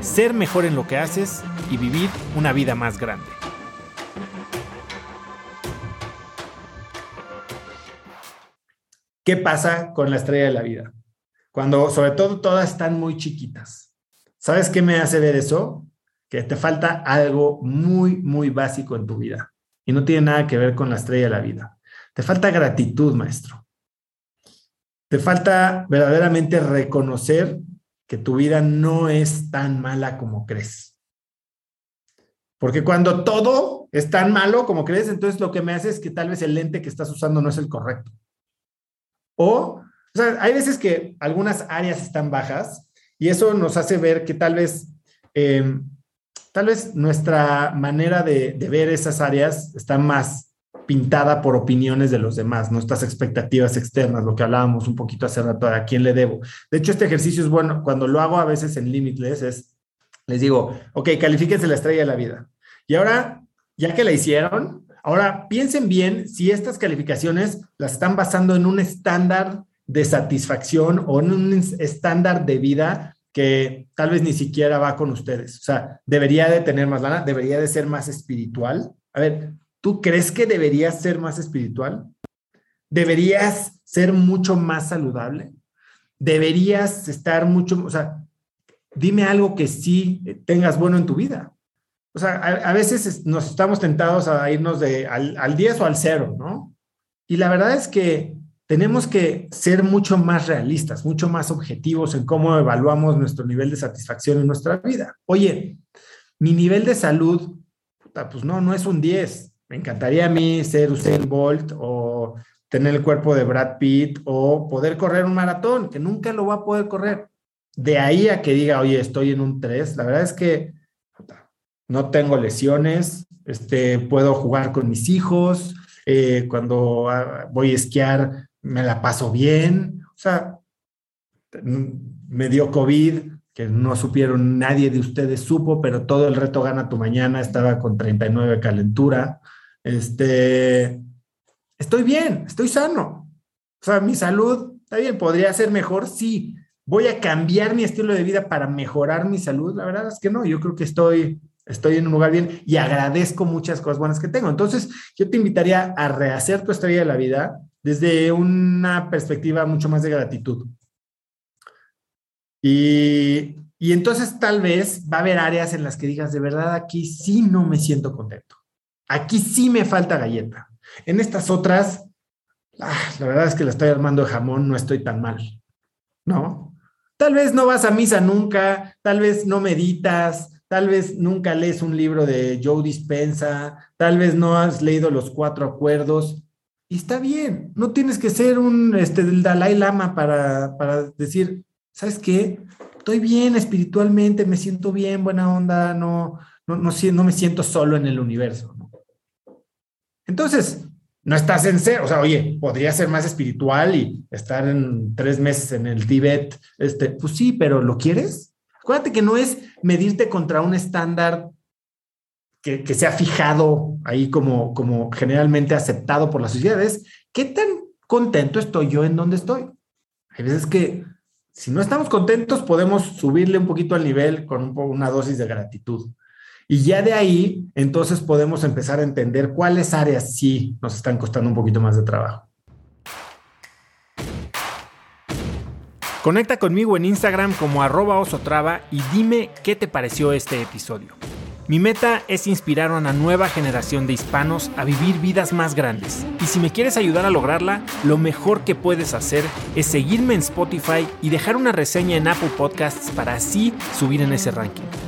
ser mejor en lo que haces y vivir una vida más grande. ¿Qué pasa con la estrella de la vida? Cuando sobre todo todas están muy chiquitas. ¿Sabes qué me hace ver eso? Que te falta algo muy, muy básico en tu vida. Y no tiene nada que ver con la estrella de la vida. Te falta gratitud, maestro. Te falta verdaderamente reconocer que tu vida no es tan mala como crees. Porque cuando todo es tan malo como crees, entonces lo que me hace es que tal vez el lente que estás usando no es el correcto. O, o sea, hay veces que algunas áreas están bajas y eso nos hace ver que tal vez, eh, tal vez nuestra manera de, de ver esas áreas está más pintada por opiniones de los demás, nuestras expectativas externas, lo que hablábamos un poquito hace rato, a quién le debo. De hecho, este ejercicio es bueno, cuando lo hago a veces en Limitless, es, les digo, ok, califíquense la estrella de la vida. Y ahora, ya que la hicieron, ahora piensen bien si estas calificaciones las están basando en un estándar de satisfacción o en un estándar de vida que tal vez ni siquiera va con ustedes. O sea, debería de tener más lana, debería de ser más espiritual. A ver, ¿Tú crees que deberías ser más espiritual? ¿Deberías ser mucho más saludable? ¿Deberías estar mucho, o sea, dime algo que sí tengas bueno en tu vida? O sea, a, veces nos estamos tentados a irnos de al, al 10 o al 0, ¿no? Y la verdad es que tenemos que ser mucho más realistas, mucho más objetivos en cómo evaluamos nuestro nivel de satisfacción en nuestra vida. Oye, mi nivel de salud, pues no, no es un 10, me encantaría a mí ser Usain Bolt o tener el cuerpo de Brad Pitt o poder correr un maratón, que nunca lo va a poder correr. De ahí a que diga, oye, estoy en un 3, la verdad es que no tengo lesiones, este, puedo jugar con mis hijos, eh, cuando ah, voy a esquiar me la paso bien, o sea, me dio COVID, que no supieron, nadie de ustedes supo, pero todo el reto gana tu mañana, estaba con 39 calentura. Este, estoy bien, estoy sano. O sea, mi salud, está bien, podría ser mejor, sí. Voy a cambiar mi estilo de vida para mejorar mi salud. La verdad es que no, yo creo que estoy, estoy en un lugar bien y agradezco muchas cosas buenas que tengo. Entonces, yo te invitaría a rehacer tu estrella de la vida desde una perspectiva mucho más de gratitud. Y, y entonces tal vez va a haber áreas en las que digas, de verdad, aquí sí no me siento contento. Aquí sí me falta galleta. En estas otras, ah, la verdad es que la estoy armando de jamón, no estoy tan mal, ¿no? Tal vez no vas a misa nunca, tal vez no meditas, tal vez nunca lees un libro de Joe Dispensa, tal vez no has leído los cuatro acuerdos. Y está bien, no tienes que ser un este, del Dalai Lama para, para decir, ¿sabes qué? Estoy bien espiritualmente, me siento bien, buena onda, no, no, no, no me siento solo en el universo. Entonces, no estás en cero, o sea, oye, podría ser más espiritual y estar en tres meses en el Tíbet, este, pues sí, pero ¿lo quieres? Acuérdate que no es medirte contra un estándar que, que se ha fijado ahí como, como generalmente aceptado por las sociedades. ¿Qué tan contento estoy yo en donde estoy? Hay veces que si no estamos contentos podemos subirle un poquito al nivel con una dosis de gratitud. Y ya de ahí, entonces podemos empezar a entender cuáles áreas sí nos están costando un poquito más de trabajo. Conecta conmigo en Instagram como arroba osotrava y dime qué te pareció este episodio. Mi meta es inspirar a una nueva generación de hispanos a vivir vidas más grandes. Y si me quieres ayudar a lograrla, lo mejor que puedes hacer es seguirme en Spotify y dejar una reseña en Apple Podcasts para así subir en ese ranking.